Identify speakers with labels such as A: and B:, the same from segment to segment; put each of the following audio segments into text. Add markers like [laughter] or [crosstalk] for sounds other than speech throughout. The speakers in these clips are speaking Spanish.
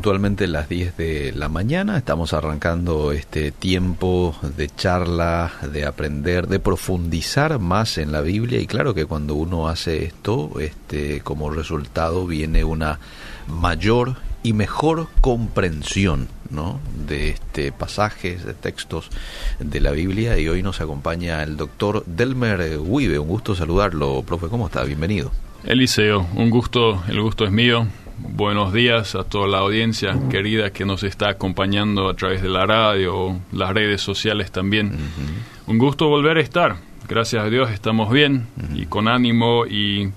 A: Puntualmente las 10 de la mañana estamos arrancando este tiempo de charla, de aprender, de profundizar más en la Biblia y claro que cuando uno hace esto, este como resultado viene una mayor y mejor comprensión ¿no? de este pasajes, de textos de la Biblia y hoy nos acompaña el doctor Delmer Wibe. Un gusto saludarlo, profe, ¿cómo está? Bienvenido.
B: Eliseo, un gusto, el gusto es mío. Buenos días a toda la audiencia querida que nos está acompañando a través de la radio o las redes sociales también. Un gusto volver a estar. Gracias a Dios estamos bien y con ánimo y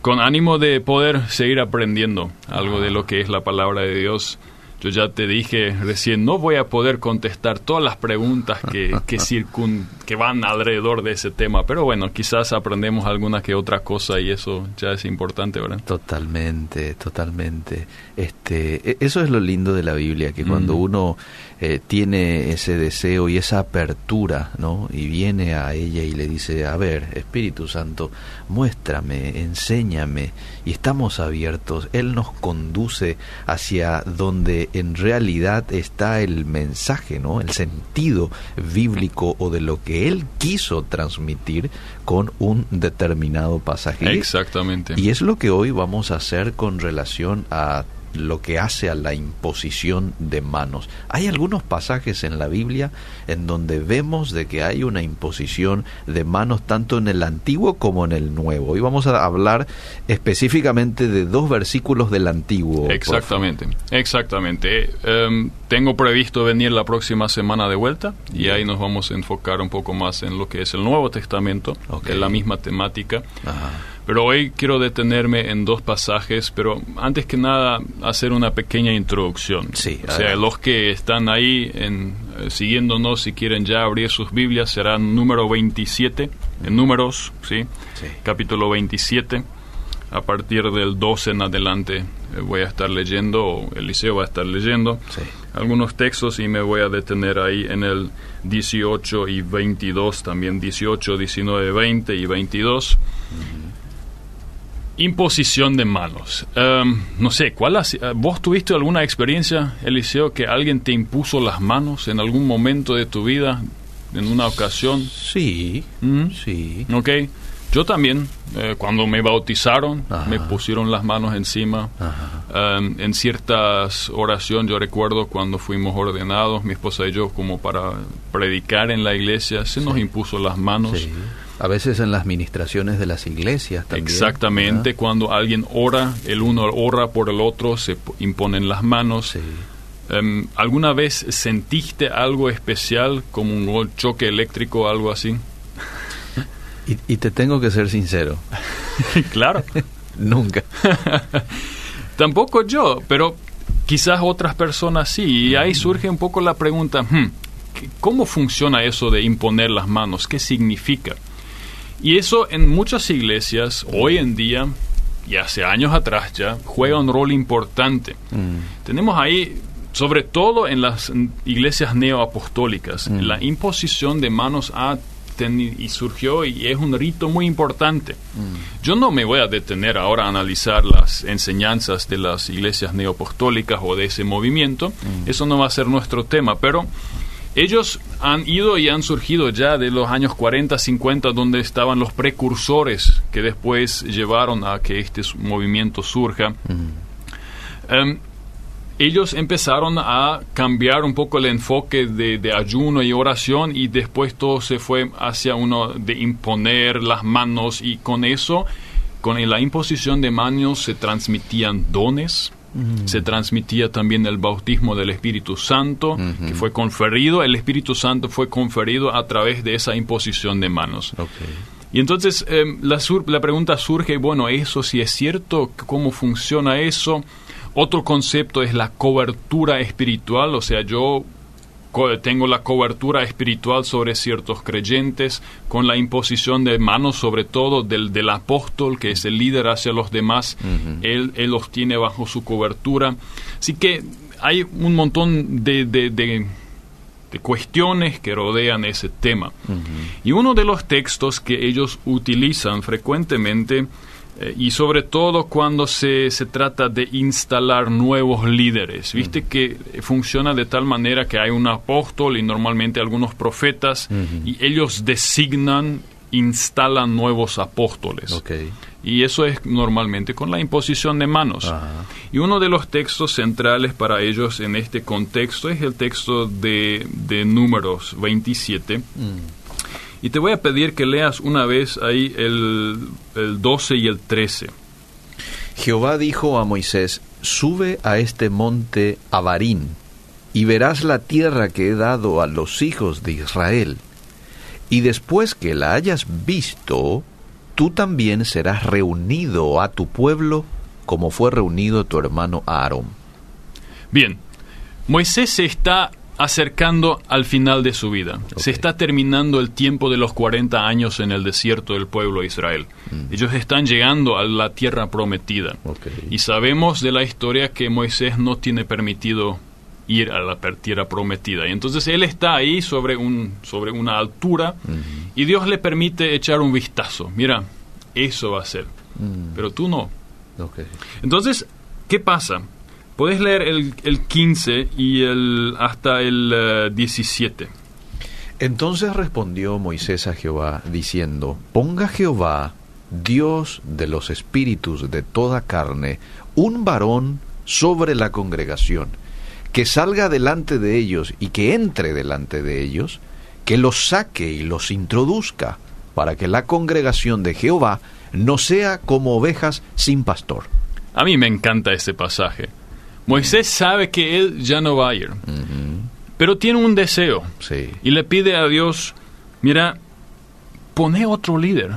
B: con ánimo de poder seguir aprendiendo algo de lo que es la palabra de Dios yo ya te dije recién, no voy a poder contestar todas las preguntas que, que, [laughs] circun, que van alrededor de ese tema, pero bueno, quizás aprendemos alguna que otra cosa y eso ya es importante, ¿verdad?
A: Totalmente, totalmente. Este, e, eso es lo lindo de la Biblia, que cuando mm. uno eh, tiene ese deseo y esa apertura, ¿no? Y viene a ella y le dice, a ver, Espíritu Santo, muéstrame, enséñame, y estamos abiertos, Él nos conduce hacia donde en realidad está el mensaje, ¿no? El sentido bíblico o de lo que Él quiso transmitir con un determinado pasaje.
B: Exactamente.
A: Y es lo que hoy vamos a hacer con relación a lo que hace a la imposición de manos. Hay algunos pasajes en la Biblia en donde vemos de que hay una imposición de manos tanto en el Antiguo como en el Nuevo. Hoy vamos a hablar específicamente de dos versículos del Antiguo.
B: Exactamente, exactamente. Em, tengo previsto venir la próxima semana de vuelta y ahí nos vamos a enfocar un poco más en lo que es el Nuevo Testamento, en la misma temática. Ajá. Pero hoy quiero detenerme en dos pasajes, pero antes que nada hacer una pequeña introducción.
A: Sí,
B: o sea, los que están ahí en, eh, siguiéndonos, si quieren ya abrir sus Biblias, será número 27, en números, ¿sí? Capítulo 27. A partir del 12 en adelante eh, voy a estar leyendo, o Eliseo va a estar leyendo, algunos textos y me voy a detener ahí en el 18 y 22, también 18, 19, 20 y 22. Imposición de manos. Em, no sé, ¿cuál eh, ¿vos tuviste alguna experiencia, Eliseo, que alguien te impuso las manos en algún momento de tu vida, en una ocasión?
A: Sí, ¿Mm? sí.
B: Ok, yo también, eh, cuando me bautizaron, me pusieron las manos encima. Em, en ciertas oraciones, yo recuerdo cuando fuimos ordenados, mi esposa y yo, como para predicar en la iglesia, se nos impuso las manos. Sí.
A: A veces en las ministraciones de las iglesias también.
B: Exactamente, cuando alguien ora, el uno ora por el otro, se imponen las manos. Em, ¿Alguna vez sentiste algo especial, como un choque eléctrico o algo así?
A: Y, te tengo que ser sincero. [laughs]
B: claro. [laughs]
A: Nunca. [laughs]
B: Tampoco yo, pero quizás otras personas sí. Y ahí surge un poco la pregunta, hmm, ¿cómo funciona eso de imponer las manos? ¿Qué significa? Y eso en muchas iglesias hoy en día y hace años atrás ya juega un rol importante. Mm. Tenemos ahí, sobre todo en las iglesias neoapostólicas, mm. la imposición de manos a y surgió y es un rito muy importante. Mm. Yo no me voy a detener ahora a analizar las enseñanzas de las iglesias neoapostólicas o de ese movimiento, eso no va a ser nuestro tema, pero ellos han ido y han surgido ya de los años 40, 50, donde estaban los precursores que después llevaron a que este movimiento surja. Em, ellos empezaron a cambiar un poco el enfoque de, ayuno y oración y después todo se fue hacia uno de imponer las manos y con eso, con la imposición de manos se transmitían dones, se transmitía también el bautismo del Espíritu Santo, que fue conferido, el Espíritu Santo fue conferido a través de esa imposición de manos. Y entonces em, la, la pregunta surge, bueno, eso si es cierto, ¿cómo funciona eso? Otro concepto es la cobertura espiritual, o sea, yo tengo la cobertura espiritual sobre ciertos creyentes, con la imposición de manos sobre todo del, del apóstol, que es el líder hacia los demás, él, él, los tiene bajo su cobertura. Así que hay un montón de, de, de, cuestiones que rodean ese tema. Y uno de los textos que ellos utilizan frecuentemente Eh, y sobre todo cuando se, se, trata de instalar nuevos líderes. Viste que funciona de tal manera que hay un apóstol y normalmente algunos profetas y ellos designan, instalan nuevos apóstoles. Y eso es normalmente con la imposición de manos. Y uno de los textos centrales para ellos en este contexto es el texto de, de Números 27. Y te voy a pedir que leas una vez ahí el, el 12 y el 13.
A: Jehová dijo a Moisés, sube a este monte Abarín, y verás la tierra que he dado a los hijos de Israel. Y después que la hayas visto, tú también serás reunido a tu pueblo como fue reunido tu hermano Aarón.
B: Bien, Moisés se está acercando al final de su vida. Se está terminando el tiempo de los 40 años en el desierto del pueblo de Israel. Mm. Ellos están llegando a la tierra prometida. Y sabemos de la historia que Moisés no tiene permitido ir a la tierra prometida. Y entonces él está ahí sobre, un, sobre una altura y Dios le permite echar un vistazo. Mira, eso va a ser. Mm. Pero tú no. Entonces, ¿qué pasa? Puedes leer el, el 15 y el, hasta el 17. Eh,
A: Entonces respondió Moisés a Jehová, diciendo, Ponga Jehová, Dios de los espíritus de toda carne, un varón sobre la congregación, que salga delante de ellos y que entre delante de ellos, que los saque y los introduzca, para que la congregación de Jehová no sea como ovejas sin pastor.
B: A mí me encanta ese pasaje. Moisés sabe que él ya no va a ir, pero tiene un deseo y le pide a Dios, mira, pone otro líder.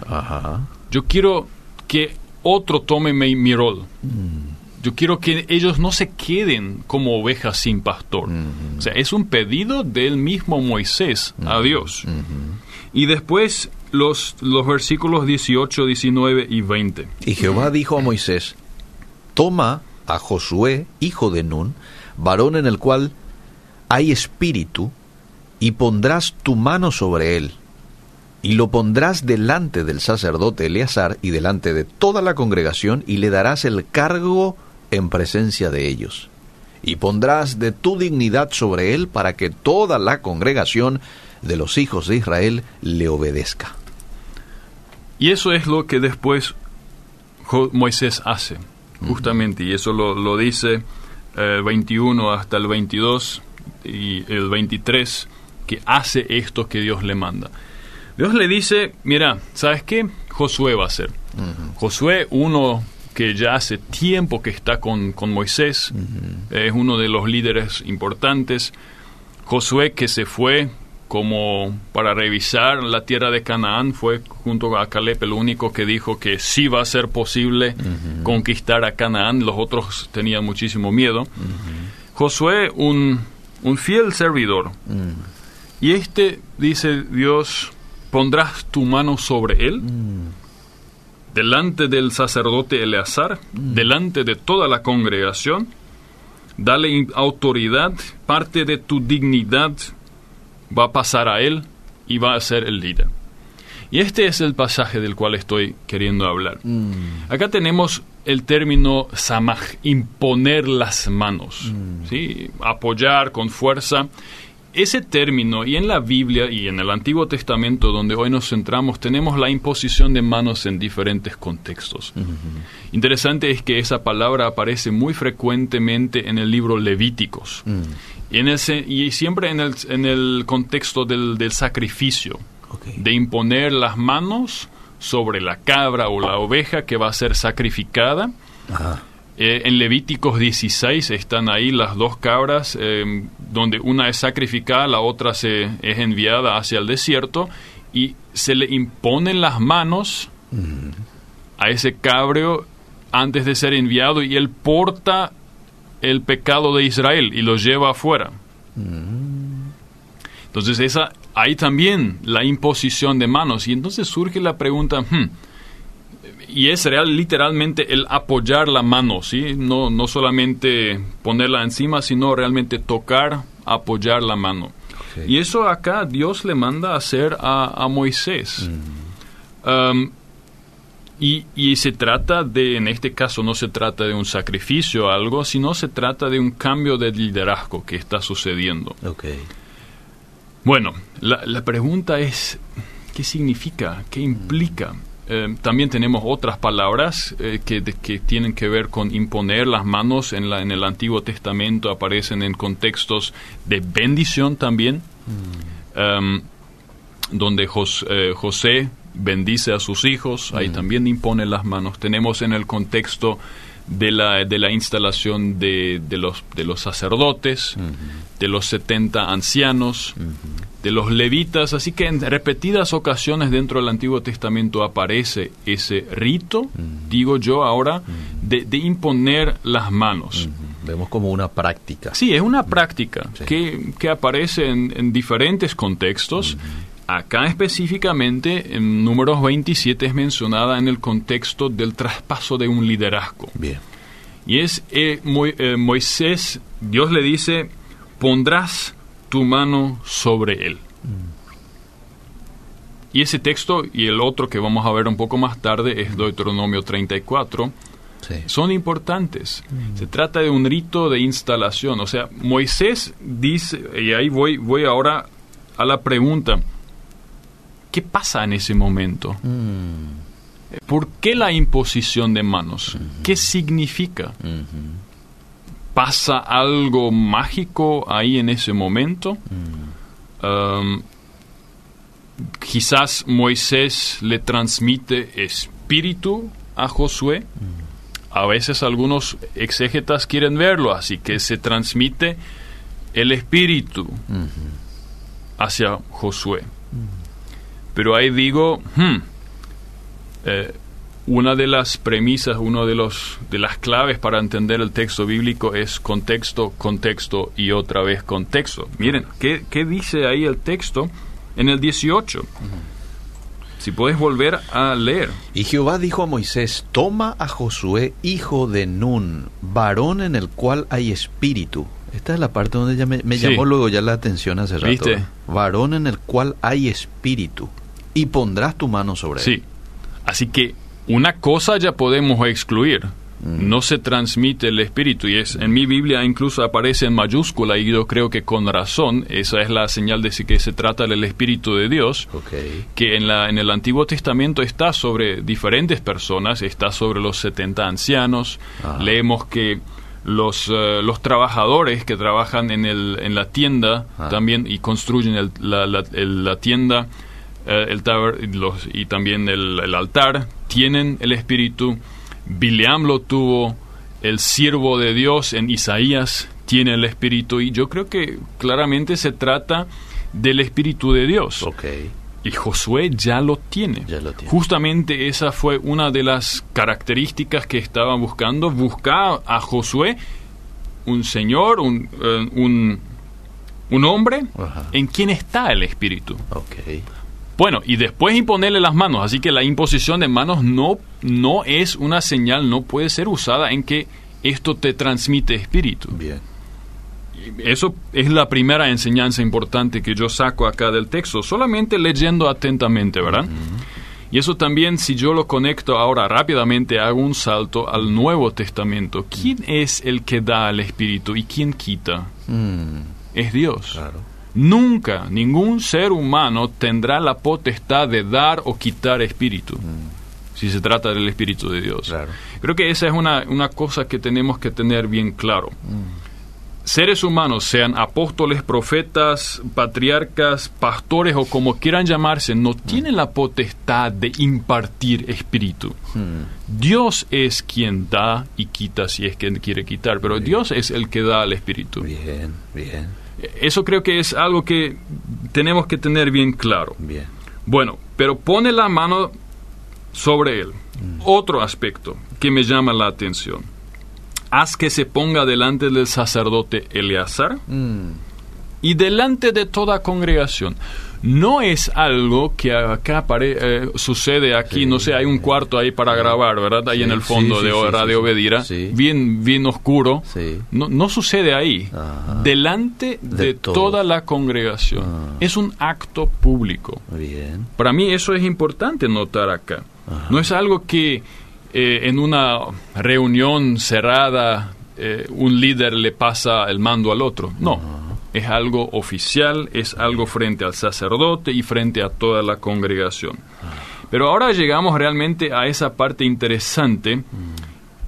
B: Yo quiero que otro tome mi, rol. Mm. Yo quiero que ellos no se queden como ovejas sin pastor. O sea, es un pedido del mismo Moisés a Dios. Y después los, los versículos 18, 19 y 20.
A: Y Jehová dijo a Moisés, toma a Josué, hijo de Nun, varón en el cual hay espíritu, y pondrás tu mano sobre él, y lo pondrás delante del sacerdote Eleazar y delante de toda la congregación, y le darás el cargo en presencia de ellos. Y pondrás de tu dignidad sobre él para que toda la congregación de los hijos de Israel le obedezca.
B: Y eso es lo que después Moisés hace justamente, y eso lo, dice el eh, 21 hasta el 22 y el 23, que hace esto que Dios le manda. Dios le dice, mira, ¿sabes qué? Josué va a ser. Josué, uno que ya hace tiempo que está con, Moisés, es uno de los líderes importantes. Josué que se fue como para revisar la tierra de Canaán, fue junto a Caleb el único que dijo que sí va a ser posible conquistar a Canaán, los otros tenían muchísimo miedo. Josué, un, un, fiel servidor, y este, dice Dios, pondrás tu mano sobre él, delante del sacerdote Eleazar, delante de toda la congregación, dale autoridad, parte de tu dignidad, va a pasar a él y va a ser el líder. Y este es el pasaje del cual estoy queriendo hablar. Mm. Acá tenemos el término samaj, imponer las manos, mm. ¿sí? apoyar con fuerza ese término, y en la Biblia y en el Antiguo Testamento, donde hoy nos centramos, tenemos la imposición de manos en diferentes contextos. Interesante es que esa palabra aparece muy frecuentemente en el libro Levíticos, mm. y, en y siempre en el, en el contexto del, del sacrificio, de imponer las manos sobre la cabra o la oveja que va a ser sacrificada. Eh, en Levíticos 16 están ahí las dos cabras, eh, donde una es sacrificada, la otra se, es enviada hacia el desierto, y se le imponen las manos a ese cabrio antes de ser enviado, y él porta el pecado de Israel y lo lleva afuera. Entonces esa, hay también la imposición de manos, y entonces surge la pregunta, hmm, y es real literalmente el apoyar la mano, ¿sí? No, no solamente ponerla encima, sino realmente tocar, apoyar la mano. Y eso acá Dios le manda a hacer a, Moisés. Mm. Um, Y, y, se trata de, en este caso no se trata de un sacrificio o algo, sino se trata de un cambio de liderazgo que está sucediendo.
A: Okay.
B: Bueno, la, la pregunta es, ¿qué significa? ¿Qué implica? Eh, también tenemos otras palabras eh, que, de, que, tienen que ver con imponer las manos. En, la, en el Antiguo Testamento aparecen en contextos de bendición también, mm. um, donde Jos, eh, José bendice a sus hijos, ahí mm. también impone las manos. Tenemos en el contexto de la, de la instalación de, de, los, de los sacerdotes, -huh. de los 70 ancianos, -huh. De los levitas, así que en repetidas ocasiones dentro del Antiguo Testamento aparece ese rito, digo yo ahora, de, de, imponer las manos.
A: Vemos como una práctica.
B: Sí, es una práctica sí. que, que, aparece en, en diferentes contextos Acá específicamente, en números 27 es mencionada en el contexto del traspaso de un liderazgo.
A: Bien.
B: Y es eh, Mo, eh, Moisés, Dios le dice, pondrás tu mano sobre él. Mm. Y ese texto y el otro que vamos a ver un poco más tarde es Deuteronomio 34. Sí. Son importantes. Mm. Se trata de un rito de instalación. O sea, Moisés dice, y ahí voy, voy ahora a la pregunta, ¿Qué pasa en ese momento? Mm. ¿Por qué la imposición de manos? Uh -huh. ¿Qué significa? Uh -huh. ¿Pasa algo mágico ahí en ese momento? Um, quizás Moisés le transmite espíritu a Josué. A veces algunos exégetas quieren verlo, así que se transmite el espíritu hacia Josué. Pero ahí digo, hmm, eh, una de las premisas, una de, los, de las claves para entender el texto bíblico es contexto, contexto y otra vez contexto. Miren, ¿qué, qué dice ahí el texto en el 18? Uh -huh. Si puedes volver a leer.
A: Y Jehová dijo a Moisés, toma a Josué, hijo de Nun, varón en el cual hay espíritu. Esta es la parte donde ya me, me sí. llamó luego ya la atención hace rato.
B: ¿Viste?
A: Varón en el cual hay espíritu y pondrás tu mano sobre
B: sí.
A: él.
B: Sí. Así que una cosa ya podemos excluir. Mm. No se transmite el espíritu y es en mi Biblia incluso aparece en mayúscula y yo creo que con razón esa es la señal de que se trata del espíritu de Dios
A: okay.
B: que en la en el Antiguo Testamento está sobre diferentes personas está sobre los 70 ancianos leemos que los, uh, los trabajadores que trabajan en, el, en la tienda también y construyen el, la, la, el, la, tienda eh, el taber, los, y también el, el, altar tienen el espíritu. Bileam lo tuvo, el siervo de Dios en Isaías tiene el espíritu y yo creo que claramente se trata del espíritu de Dios.
A: Okay.
B: Y Josué ya lo, tiene.
A: ya lo tiene.
B: Justamente esa fue una de las características que estaban buscando. Buscar a Josué, un señor, un, uh, un, un hombre
A: Ajá.
B: en quien está el espíritu.
A: Okay.
B: Bueno, y después imponerle las manos. Así que la imposición de manos no, no es una señal, no puede ser usada en que esto te transmite espíritu.
A: Bien.
B: Eso es la primera enseñanza importante que yo saco acá del texto, solamente leyendo atentamente, ¿verdad? Uh -huh. Y eso también, si yo lo conecto ahora rápidamente, hago un salto al Nuevo Testamento. ¿Quién mm. es el que da al Espíritu y quién quita?
A: Mm.
B: Es Dios.
A: Claro.
B: Nunca ningún ser humano tendrá la potestad de dar o quitar espíritu. Mm. Si se trata del Espíritu de Dios.
A: Claro.
B: Creo que esa es una, una, cosa que tenemos que tener bien claro.
A: Mm.
B: Seres humanos, sean apóstoles, profetas, patriarcas, pastores o como quieran llamarse, no mm. tienen la potestad de impartir espíritu. Dios es quien da y quita si es quien quiere quitar, pero bien. Dios es el que da al espíritu.
A: Bien, bien.
B: Eso creo que es algo que tenemos que tener bien claro.
A: Bien.
B: Bueno, pero pone la mano sobre él. Mm. Otro aspecto que me llama la atención. Haz que se ponga delante del sacerdote Eleazar
A: mm.
B: y delante de toda congregación no es algo que acá eh, sucede aquí, sí, no sé, hay un cuarto ahí para grabar, ¿verdad? Ahí
A: sí,
B: en el fondo
A: sí,
B: de Radio Obedira, bien, bien oscuro. No, no, sucede ahí,
A: Ajá.
B: delante de, de toda la congregación.
A: Ah.
B: Es un acto público.
A: Bien.
B: Para mí eso es importante notar acá. No es algo que eh, en una reunión cerrada eh, un líder le pasa el mando al otro. No, es algo oficial, es algo frente al sacerdote y frente a toda la congregación. Pero ahora llegamos realmente a esa parte interesante.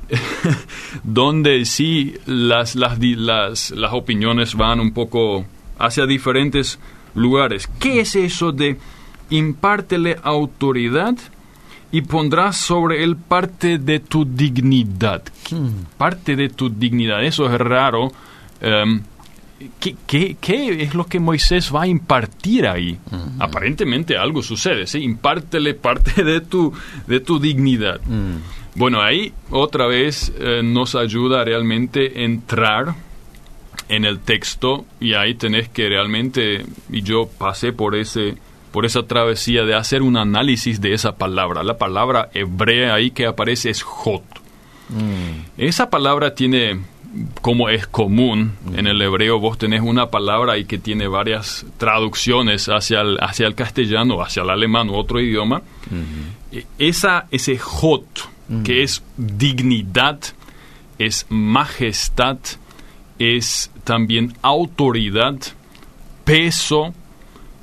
B: [laughs] donde sí las, las, las, las opiniones van un poco hacia diferentes lugares. ¿Qué es eso de impártele autoridad y pondrás sobre él parte de tu dignidad? Hmm. Parte de tu dignidad. Eso es raro. Em, ¿qué, qué, es lo que Moisés va a impartir ahí? Aparentemente algo sucede, ¿sí? Impártele parte de tu, de tu dignidad. Hmm. Bueno, ahí otra vez eh, nos ayuda realmente a entrar en el texto y ahí tenés que realmente, y yo pasé por ese por esa travesía de hacer un análisis de esa palabra. La palabra hebrea ahí que aparece es hot. Mm. Esa palabra tiene, como es común en el hebreo, vos tenés una palabra ahí que tiene varias traducciones hacia el, hacia el castellano, hacia el alemán u otro idioma. E, esa, ese hot, que es dignidad, es majestad, es también autoridad, peso,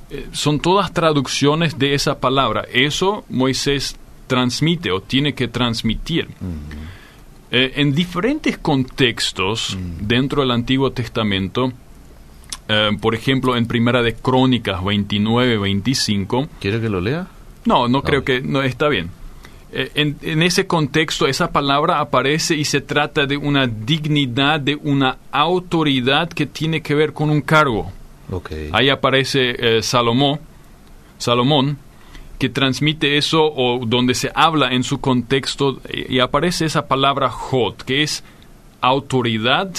B: eh, son todas traducciones de esa palabra. Eso Moisés transmite o tiene que transmitir. Eh, en diferentes contextos dentro del Antiguo Testamento, eh, por ejemplo, en Primera de Crónicas 29, 25.
A: ¿Quiere que lo lea?
B: No, no creo que... No, está bien. En, en, ese contexto esa palabra aparece y se trata de una dignidad, de una autoridad que tiene que ver con un cargo. Ahí aparece eh, Salomón, Salomón, que transmite eso o donde se habla en su contexto y aparece esa palabra hot, que es autoridad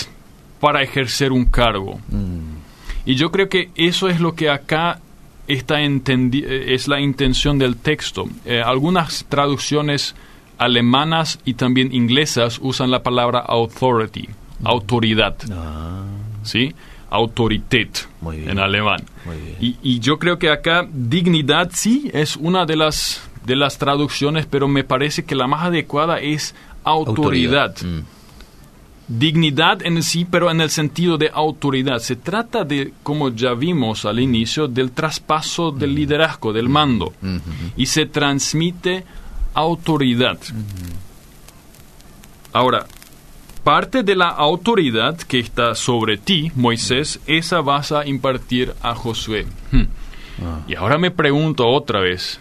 B: para ejercer un cargo. Mm. Y yo creo que eso es lo que acá está es la intención del texto. Eh, algunas traducciones alemanas y también inglesas usan la palabra authority, mm. autoridad. Ah. ¿Sí? Autorität en alemán. Y, yo creo que acá dignidad sí es una de las, de las traducciones, pero me parece que la más adecuada es autoridad. Mm. Dignidad en sí, pero en el sentido de autoridad. Se trata de, como ya vimos al inicio, del traspaso del mm. liderazgo, del mando. Mm-hmm. Y se transmite autoridad. Ahora, parte de la autoridad que está sobre ti, Moisés, esa vas a impartir a Josué. Hmm. Ah. Y ahora me pregunto otra vez,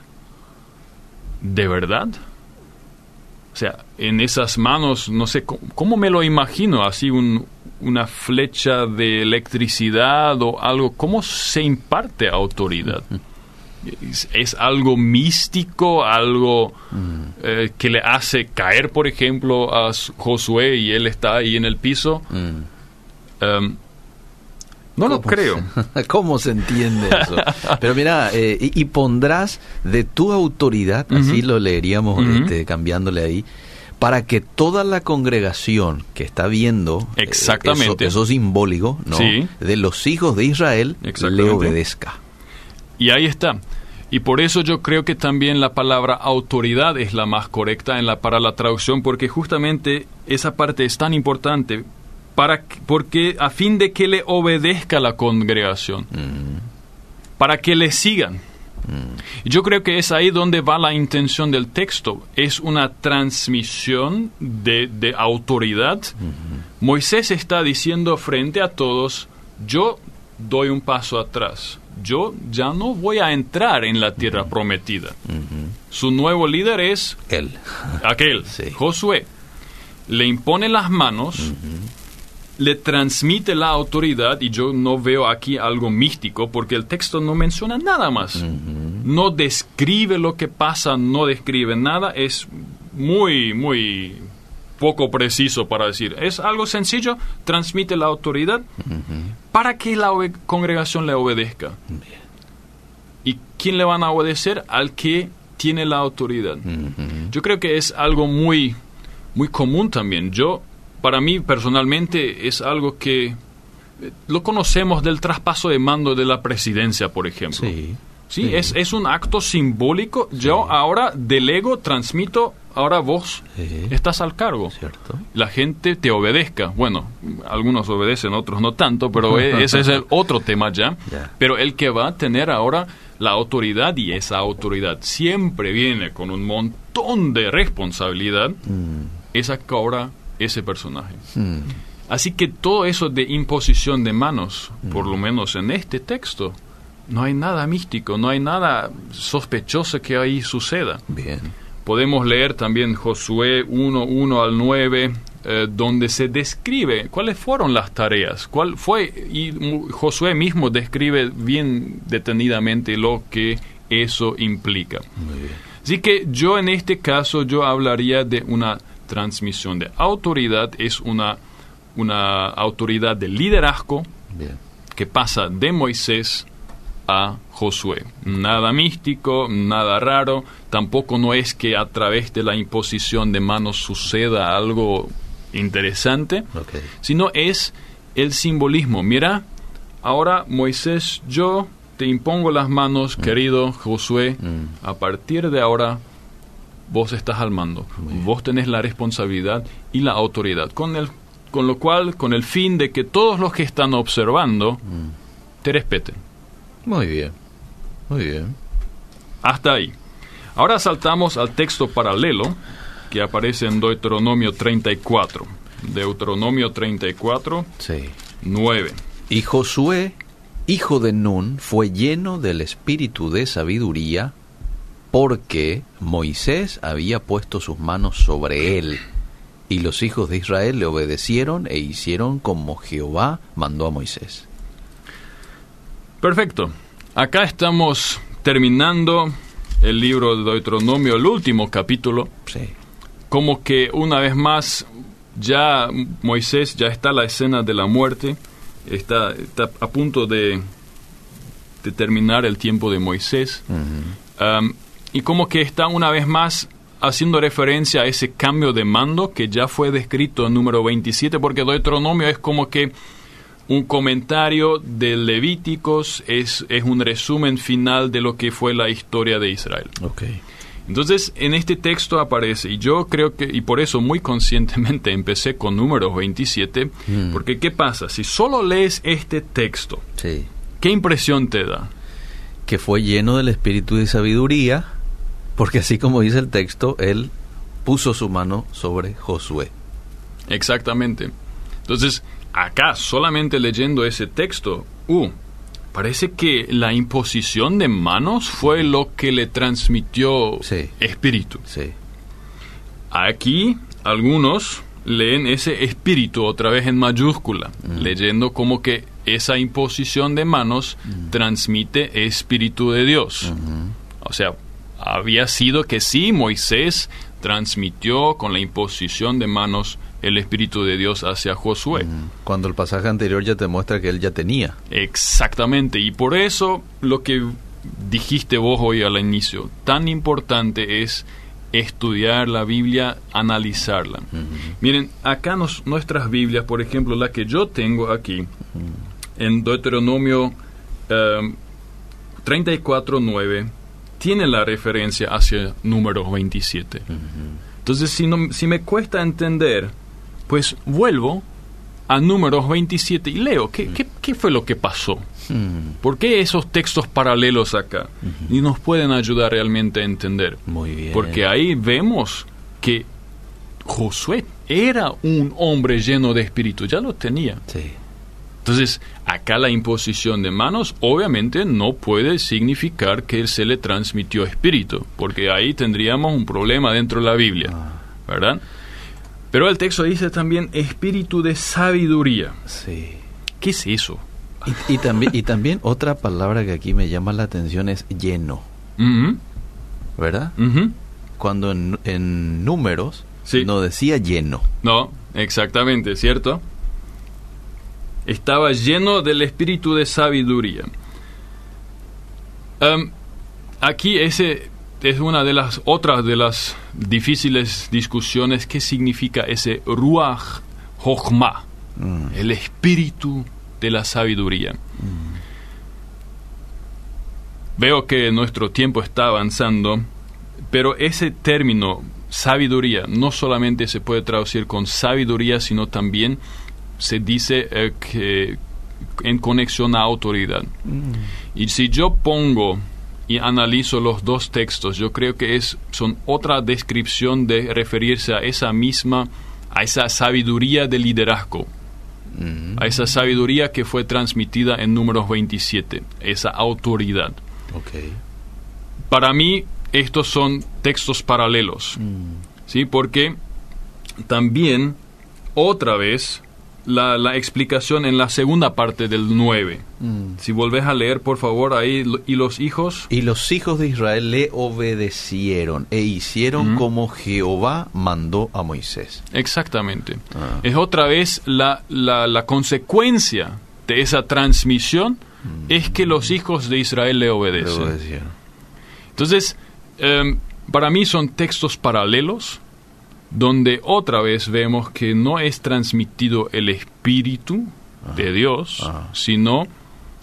B: ¿de verdad? O sea, en esas manos, no sé, ¿cómo, me lo imagino? Así una flecha de electricidad o algo. ¿Cómo se imparte autoridad? [laughs] es, algo místico, algo mm. eh, que le hace caer, por ejemplo, a Josué y él está ahí en el piso. Mm. Em, no lo creo. [laughs]
A: ¿Cómo se entiende eso? [laughs] Pero mira, eh, y, pondrás de tu autoridad, así lo leeríamos este, cambiándole ahí, para que toda la congregación que está viendo
B: eh, Exactamente.
A: Eso, simbólico ¿no? de los hijos de Israel le obedezca.
B: Y ahí está. Y por eso yo creo que también la palabra autoridad es la más correcta en la, para la traducción, porque justamente esa parte es tan importante para, porque a fin de que le obedezca la congregación, mm. para que le sigan. Mm. Yo creo que es ahí donde va la intención del texto. Es una transmisión de, de autoridad. Mm-hmm. Moisés está diciendo frente a todos, yo doy un paso atrás yo ya no voy a entrar en la tierra prometida. Su nuevo líder es
A: él,
B: aquel, [laughs] Josué. Le impone las manos, le transmite la autoridad y yo no veo aquí algo místico porque el texto no menciona nada más. No describe lo que pasa, no describe nada, es muy, muy poco preciso para decir. Es algo sencillo, transmite la autoridad para que la congregación le obedezca. ¿Y quién le van a obedecer? Al que tiene la autoridad. Yo creo que es algo muy, muy común también. Yo, para mí personalmente, es algo que eh, lo conocemos del traspaso de mando de la presidencia, por ejemplo. ¿sí? Es, es un acto simbólico. Yo ahora delego, transmito, ahora vos
A: Sí.
B: estás al cargo.
A: ¿Cierto?
B: La gente te obedezca. Bueno, algunos obedecen, otros no tanto, pero e- [laughs] ese es el otro tema ya. Pero el que va a tener ahora la autoridad y esa autoridad siempre viene con un montón de responsabilidad,
A: Mm,
B: es acá ahora ese personaje.
A: mm,
B: Así que todo eso de imposición de manos, por lo menos en este texto, no hay nada místico, no hay nada sospechoso que ahí suceda.
A: bien.
B: Podemos leer también Josué 1, 1 al 9, eh, donde se describe cuáles fueron las tareas, cuál fue, y Josué mismo describe bien detenidamente lo que eso implica.
A: Muy bien.
B: Así que yo en este caso yo hablaría de una transmisión de autoridad, es una, una autoridad de liderazgo
A: Bien.
B: que pasa de Moisés a Josué. Nada místico, nada raro, tampoco no es que a través de la imposición de manos suceda algo interesante, sino es el simbolismo. Mira, ahora Moisés, yo te impongo las manos, querido Josué,
A: Mm.
B: a partir de ahora vos estás al mando, vos tenés la responsabilidad y la autoridad, con, el, con lo cual, con el fin de que todos los que están observando
A: Mm.
B: te respeten.
A: Muy bien. Muy bien.
B: Hasta ahí. Ahora saltamos al texto paralelo que aparece en Deuteronomio 34. Deuteronomio 34,
A: Sí.
B: 9.
A: Y Josué, hijo de Nun, fue lleno del espíritu de sabiduría porque Moisés había puesto sus manos sobre él. Y los hijos de Israel le obedecieron e hicieron como Jehová mandó a Moisés.
B: Perfecto. Acá estamos terminando el libro de Deuteronomio, el último capítulo.
A: Sí.
B: Como que una vez más ya Moisés ya está la escena de la muerte, está, está a punto de, de terminar el tiempo de Moisés. Um, y como que está una vez más haciendo referencia a ese cambio de mando que ya fue descrito en número 27, porque Deuteronomio es como que un comentario de Levíticos, es, es un resumen final de lo que fue la historia de Israel.
A: Ok.
B: Entonces, en este texto aparece, y yo creo que, y por eso muy conscientemente empecé con números 27,
A: Mm.
B: porque ¿qué pasa? Si solo lees este texto,
A: Sí.
B: ¿qué impresión te da?
A: Que fue lleno del espíritu de sabiduría, porque así como dice el texto, él puso su mano sobre Josué.
B: Exactamente. Entonces, acá, solamente leyendo ese texto, uh, parece que la imposición de manos fue lo que le transmitió
A: Sí.
B: espíritu.
A: Sí.
B: Aquí, algunos leen ese espíritu otra vez en mayúscula, leyendo como que esa imposición de manos transmite espíritu de Dios. O sea, había sido que sí, Moisés transmitió con la imposición de manos el espíritu de Dios hacia Josué.
A: Cuando el pasaje anterior ya te muestra que él ya tenía.
B: Exactamente, y por eso lo que dijiste vos hoy al inicio, tan importante es estudiar la Biblia, analizarla. Miren, acá nos- nuestras Biblias, por ejemplo, la que yo tengo aquí, en Deuteronomio eh, 34.9, tiene la referencia hacia número 27. Entonces, si, no, si me cuesta entender, pues vuelvo a números 27 y leo, ¿qué, qué, qué fue lo que pasó?
A: Mm,
B: ¿Por qué esos textos paralelos acá? Y nos pueden ayudar realmente a entender.
A: Muy bien.
B: Porque ahí vemos que Josué era un hombre lleno de espíritu, ya lo tenía.
A: Sí.
B: Entonces, acá la imposición de manos obviamente no puede significar que se le transmitió espíritu, porque ahí tendríamos un problema dentro de la Biblia,
A: Ah,
B: ¿verdad? Pero el texto dice también espíritu de sabiduría.
A: sí.
B: ¿Qué es eso?
A: Y, y también, y también otra palabra que aquí me llama la atención es lleno, ¿verdad? Cuando en, en números
B: Sí.
A: no decía lleno.
B: No, exactamente, ¿cierto? Estaba lleno del espíritu de sabiduría. Aquí ese es una de las otras de las difíciles discusiones. ¿Qué significa ese ruach jochma?
A: Mm,
B: El espíritu de la sabiduría. Veo que nuestro tiempo está avanzando, pero ese término sabiduría no solamente se puede traducir con sabiduría, sino también se dice eh, que en conexión a autoridad. Mm. Y si yo pongo y analizo los dos textos, yo creo que es, son otra descripción de referirse a esa misma, a esa sabiduría de liderazgo, mm. a esa sabiduría que fue transmitida en números 27, esa autoridad. Para mí, estos son textos paralelos, mm. ¿sí? Porque también, otra vez, la, explicación en la segunda parte del 9. Mm. Si volvés a leer, por favor, ahí, y los hijos.
A: Y los hijos de Israel le obedecieron e hicieron como Jehová mandó a Moisés.
B: Exactamente. Ah. Es otra vez la, la, consecuencia de esa transmisión, mm. es que los hijos de Israel le obedecen. Entonces, em, para mí son textos paralelos donde otra vez vemos que no es transmitido el Espíritu de Dios, sino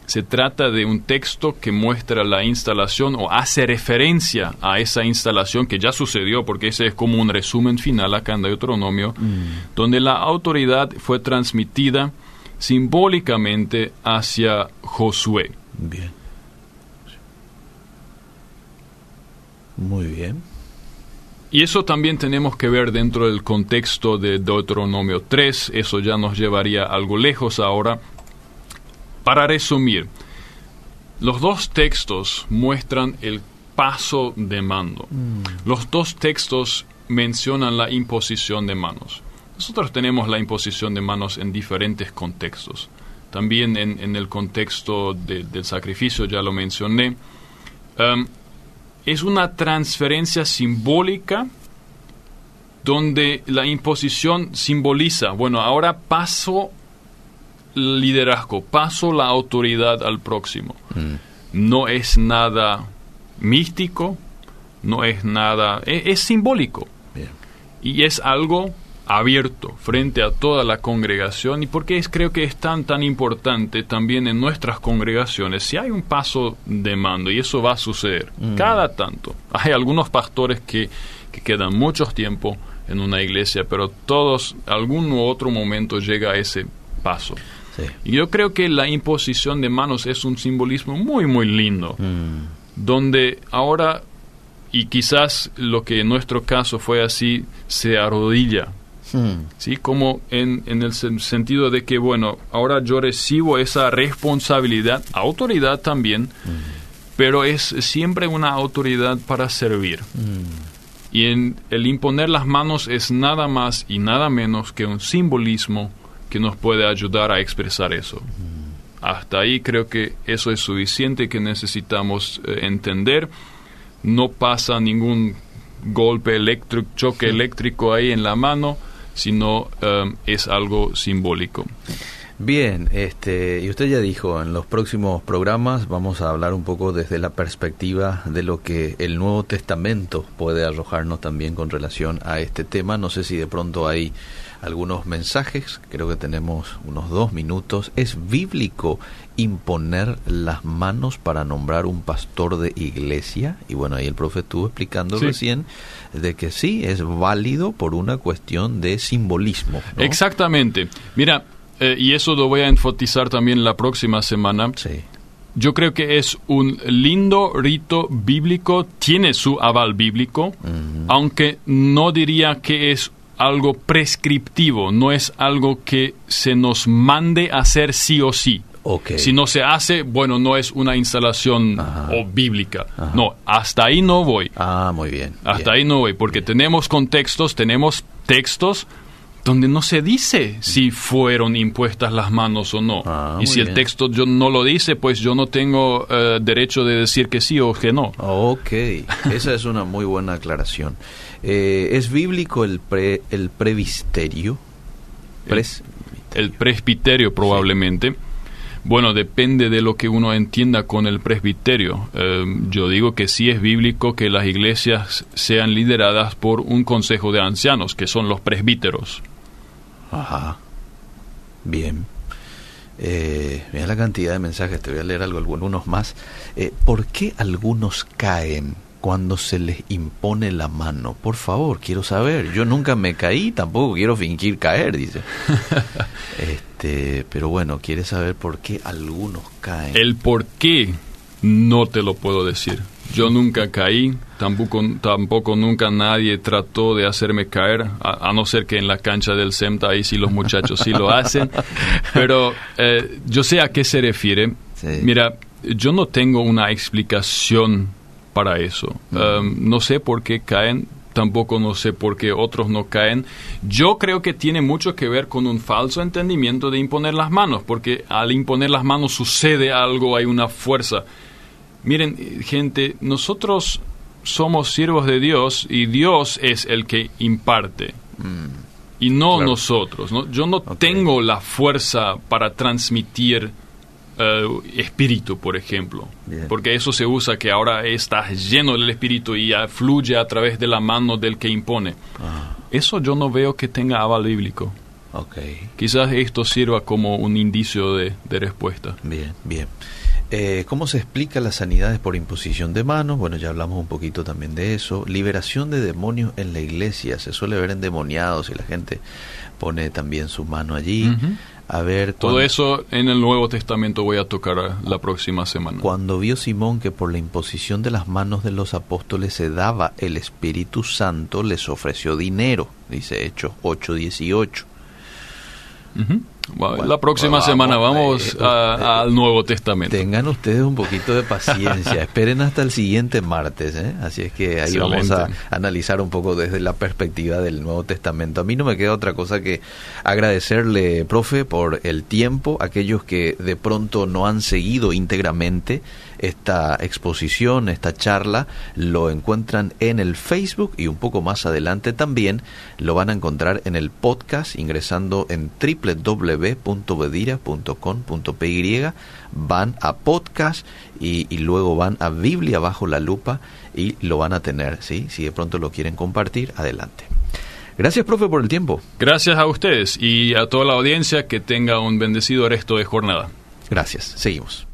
B: se trata de un texto que muestra la instalación o hace referencia a esa instalación que ya sucedió, porque ese es como un resumen final acá en Deuteronomio, mm. donde la autoridad fue transmitida simbólicamente hacia Josué.
A: Bien. Muy bien.
B: Y eso también tenemos que ver dentro del contexto de Deuteronomio 3, eso ya nos llevaría algo lejos ahora. Para resumir, los dos textos muestran el paso de mando. Mm. Los dos textos mencionan la imposición de manos. Nosotros tenemos la imposición de manos en diferentes contextos. También en, el contexto del sacrificio, ya lo mencioné. Um, es una transferencia simbólica donde la imposición simboliza, bueno, ahora paso el liderazgo, paso la autoridad al próximo. Mm. No es nada místico, no es nada, e, es, simbólico. Y es algo abierto frente a toda la congregación y porque es, creo que es tan tan importante también en nuestras congregaciones si hay un paso de mando y eso va a suceder mm. cada tanto. Hay algunos pastores que, que quedan mucho tiempo en una iglesia pero todos algún u otro momento llega a ese paso. Y yo creo que la imposición de manos es un simbolismo muy muy lindo mm. donde ahora y quizás lo que en nuestro caso fue así se arrodilla Hmm. ¿sí? Como en, en, el sentido de que, bueno, ahora yo recibo esa responsabilidad, autoridad también, hmm. pero es siempre una autoridad para servir. Hmm. Y en el imponer las manos es nada más y nada menos que un simbolismo que nos puede ayudar a expresar eso. Hasta ahí creo que eso es suficiente que necesitamos eh, entender. No pasa ningún golpe eléctrico, choque eléctrico ahí en la mano sino um, es algo simbólico.
A: Bien, este, y usted ya dijo, en los próximos programas vamos a hablar un poco desde la perspectiva de lo que el Nuevo Testamento puede arrojarnos también con relación a este tema. No sé si de pronto hay algunos mensajes, creo que tenemos unos dos minutos. ¿Es bíblico imponer las manos para nombrar un pastor de iglesia? Y bueno, ahí el profe estuvo explicando recién de que sí, es válido por una cuestión de simbolismo.
B: Exactamente. Mira, eh, y eso lo voy a enfatizar también la próxima semana.
A: Sí.
B: Yo creo que es un lindo rito bíblico, tiene su aval bíblico, aunque no diría que es algo prescriptivo, no es algo que se nos mande a hacer sí o sí. Si no se hace, bueno, no es una instalación o bíblica. No, hasta ahí no voy.
A: Ah, muy bien.
B: Hasta ahí no voy, porque tenemos contextos, tenemos textos donde no se dice si fueron impuestas las manos o no. Ah, y si el texto yo no lo dice, pues yo no tengo eh, derecho de decir que sí o que no.
A: Ok, esa es una muy buena aclaración. Eh, ¿Es bíblico el, pre, el previsterio?
B: el, presbiterio probablemente. Bueno, depende de lo que uno entienda con el presbiterio. Eh, yo digo que sí es bíblico que las iglesias sean lideradas por un consejo de ancianos, que son los presbíteros.
A: Ajá. Bien. Eh, mira la cantidad de mensajes, te voy a leer algo, algunos más. Eh, ¿Por qué algunos caen cuando se les impone la mano? Por favor, quiero saber. Yo nunca me caí, tampoco quiero fingir caer, dice. [laughs] este, pero bueno, quiere saber por qué algunos caen.
B: El por qué no te lo puedo decir. Yo nunca caí, tampoco, tampoco nunca nadie trató de hacerme caer, a, no ser que en la cancha del SEMTA ahí sí los muchachos sí lo [laughs] hacen. Pero eh, yo sé a qué se refiere. Mira, yo no tengo una explicación para eso. Um, no sé por qué caen, tampoco no sé por qué otros no caen. Yo creo que tiene mucho que ver con un falso entendimiento de imponer las manos, porque al imponer las manos sucede algo, hay una fuerza. Miren, gente, nosotros somos siervos de Dios y Dios es el que imparte. Mm. Y no nosotros. Yo no tengo la fuerza para transmitir eh, espíritu, por ejemplo. Porque eso se usa que ahora estás lleno del espíritu y fluye a través de la mano del que impone. Ah. Eso yo no veo que tenga aval bíblico. Okay. Quizás esto sirva como un indicio de, de respuesta.
A: Bien, bien. Eh, ¿Cómo se explica las sanidades por imposición de manos? Bueno, ya hablamos un poquito también de eso. Liberación de demonios en la iglesia. Se suele ver endemoniados y la gente pone también su mano allí. A ver.
B: Todo eso en el Nuevo Testamento voy a tocar la próxima semana.
A: Cuando vio Simón que por la imposición de las manos de los apóstoles se daba el Espíritu Santo, les ofreció dinero. Dice Hechos 8:18
B: la próxima semana vamos eh, al Nuevo Testamento.
A: Tengan ustedes un poquito de paciencia, [laughs] esperen hasta el siguiente martes, ¿eh? así es que ahí vamos a analizar un poco desde la perspectiva del Nuevo Testamento. A mí no me queda otra cosa que agradecerle, profe, por el tiempo, aquellos que de pronto no han seguido íntegramente esta exposición, esta charla, lo encuentran en el Facebook y un poco más adelante también lo van a encontrar en el podcast ingresando en www.bedira.com.py, van a podcast y, y, luego van a Biblia bajo la lupa y lo van a tener, ¿sí? Si de pronto lo quieren compartir, adelante. Gracias, profe, por el tiempo.
B: Gracias a ustedes y a toda la audiencia que tenga un bendecido resto de jornada.
A: Gracias. Seguimos.